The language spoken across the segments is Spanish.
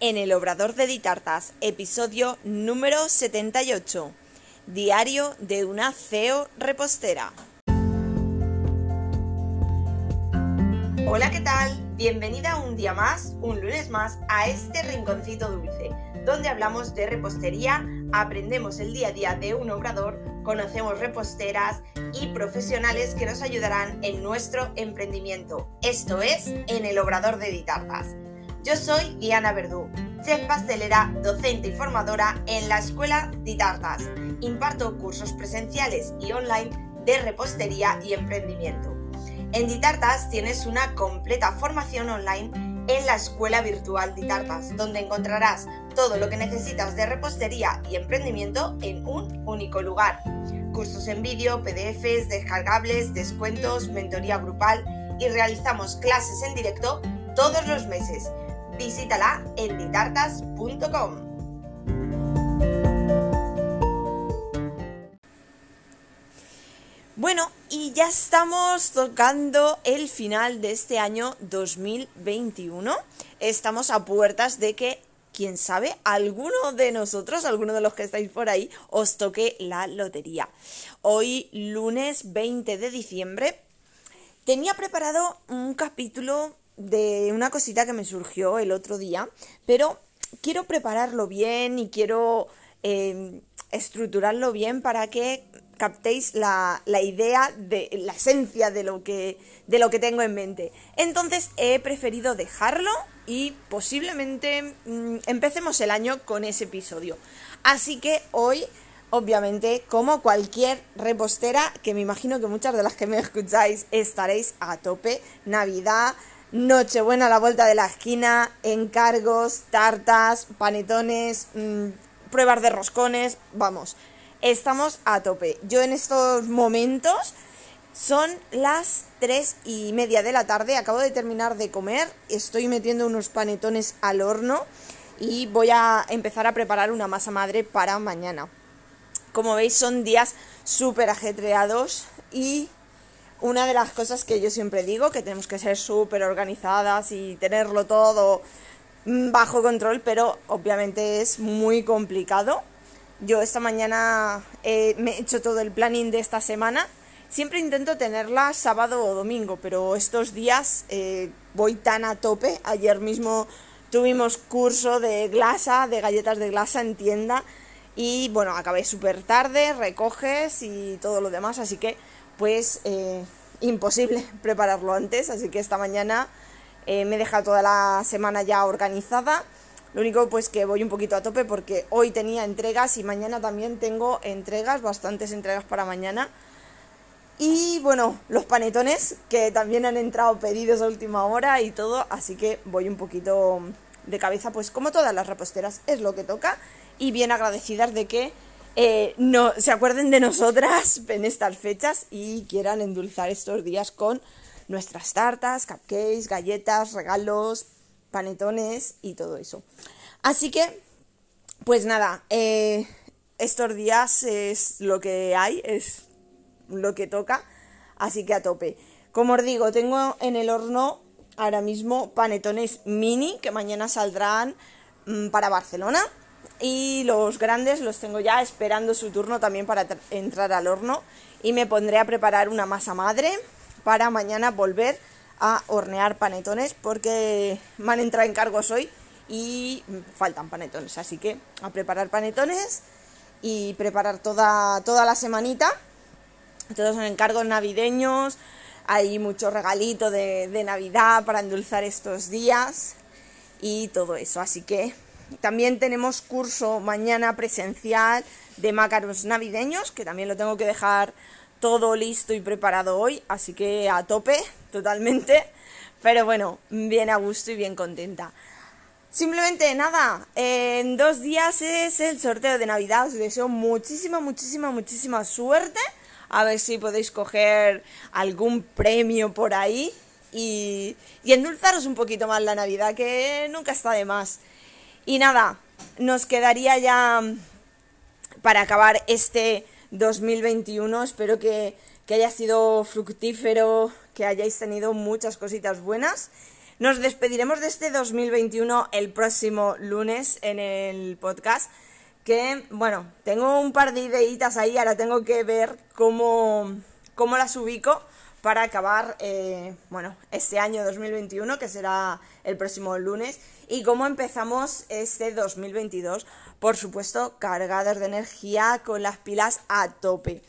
en el Obrador de Ditartas, episodio número 78, Diario de una CEO repostera. Hola, ¿qué tal? Bienvenida un día más, un lunes más, a este rinconcito dulce, donde hablamos de repostería, aprendemos el día a día de un obrador, conocemos reposteras y profesionales que nos ayudarán en nuestro emprendimiento. Esto es en el Obrador de Ditartas. Yo soy Diana Verdú, chef pastelera, docente y formadora en la Escuela Ditartas. Imparto cursos presenciales y online de repostería y emprendimiento. En Ditartas tienes una completa formación online en la Escuela Virtual Ditartas, donde encontrarás todo lo que necesitas de repostería y emprendimiento en un único lugar. Cursos en vídeo, PDFs, descargables, descuentos, mentoría grupal y realizamos clases en directo todos los meses visítala en ditartas.com. Bueno, y ya estamos tocando el final de este año 2021. Estamos a puertas de que, quién sabe, alguno de nosotros, alguno de los que estáis por ahí, os toque la lotería. Hoy, lunes 20 de diciembre, tenía preparado un capítulo de una cosita que me surgió el otro día, pero quiero prepararlo bien y quiero eh, estructurarlo bien para que captéis la, idea de la esencia de lo que de lo que tengo en mente. Entonces he preferido dejarlo y posiblemente mm, empecemos el año con ese episodio. Así que hoy obviamente, como cualquier repostera, que me imagino que muchas de las que me escucháis estaréis a tope, Navidad, Nochebuena a la vuelta de la esquina, encargos, tartas, panetones, mm, pruebas de roscones, vamos, estamos a tope. Yo en estos momentos son las tres y media de la tarde, acabo de terminar de comer, estoy metiendo unos panetones al horno y voy a empezar a preparar una masa madre para mañana. Como veis son días súper ajetreados y una de las cosas que yo siempre digo, que tenemos que ser súper organizadas y tenerlo todo bajo control, pero obviamente es muy complicado. Yo esta mañana eh, me he hecho todo el planning de esta semana. Siempre intento tenerla sábado o domingo, pero estos días eh, voy tan a tope. Ayer mismo tuvimos curso de glasa, de galletas de glasa en tienda. Y bueno, acabé súper tarde, recoges y todo lo demás, así que pues eh, imposible prepararlo antes, así que esta mañana eh, me he dejado toda la semana ya organizada. Lo único pues que voy un poquito a tope porque hoy tenía entregas y mañana también tengo entregas, bastantes entregas para mañana. Y bueno, los panetones que también han entrado pedidos a última hora y todo, así que voy un poquito de cabeza pues como todas las reposteras es lo que toca y bien agradecidas de que eh, no, se acuerden de nosotras en estas fechas y quieran endulzar estos días con nuestras tartas, cupcakes, galletas, regalos, panetones y todo eso. Así que, pues nada, eh, estos días es lo que hay, es lo que toca, así que a tope. Como os digo, tengo en el horno ahora mismo panetones mini que mañana saldrán mm, para Barcelona y los grandes los tengo ya esperando su turno también para entrar al horno y me pondré a preparar una masa madre para mañana volver a hornear panetones porque me han entrado encargos hoy y faltan panetones, así que a preparar panetones y preparar toda, toda la semanita. Todos son encargos navideños, hay mucho regalito de, de Navidad para endulzar estos días y todo eso, así que también tenemos curso mañana presencial de macarons navideños, que también lo tengo que dejar todo listo y preparado hoy, así que a tope, totalmente. Pero bueno, bien a gusto y bien contenta. Simplemente nada, en dos días es el sorteo de Navidad. Os deseo muchísima, muchísima, muchísima suerte. A ver si podéis coger algún premio por ahí y, y endulzaros un poquito más la Navidad, que nunca está de más. Y nada, nos quedaría ya para acabar este 2021. Espero que, haya sido fructífero, que hayáis tenido muchas cositas buenas. Nos despediremos de este 2021 el próximo lunes en el podcast. Que, bueno, tengo un par de ideitas ahí, ahora tengo que ver cómo, cómo las ubico para acabar, eh, bueno, este año 2021, que será el próximo lunes, y cómo empezamos este 2022, por supuesto, cargados de energía, con las pilas a tope.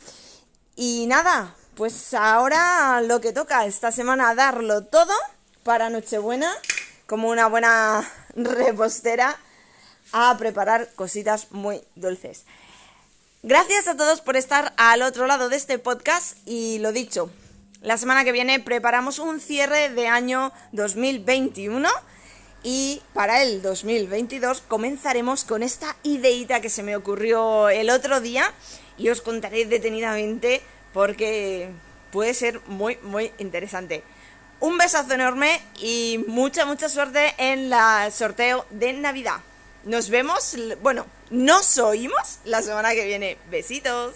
Y nada, pues ahora lo que toca esta semana darlo todo para Nochebuena, como una buena repostera, a preparar cositas muy dulces. Gracias a todos por estar al otro lado de este podcast y lo dicho, la semana que viene preparamos un cierre de año 2021 y para el 2022 comenzaremos con esta ideita que se me ocurrió el otro día y os contaré detenidamente porque puede ser muy, muy interesante. Un besazo enorme y mucha, mucha suerte en el sorteo de Navidad. Nos vemos, bueno, nos oímos la semana que viene. Besitos.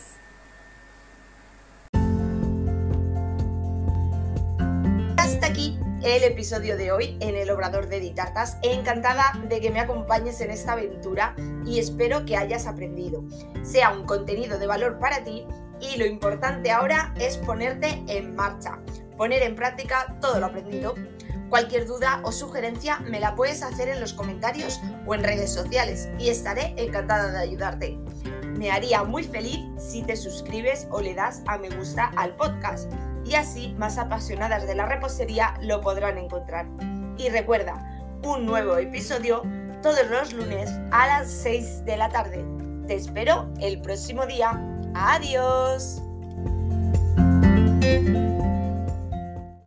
El episodio de hoy en el Obrador de Ditartas. Encantada de que me acompañes en esta aventura y espero que hayas aprendido. Sea un contenido de valor para ti y lo importante ahora es ponerte en marcha, poner en práctica todo lo aprendido. Cualquier duda o sugerencia me la puedes hacer en los comentarios o en redes sociales y estaré encantada de ayudarte. Me haría muy feliz si te suscribes o le das a me gusta al podcast y así más apasionadas de la repostería lo podrán encontrar. Y recuerda, un nuevo episodio todos los lunes a las 6 de la tarde. Te espero el próximo día. Adiós.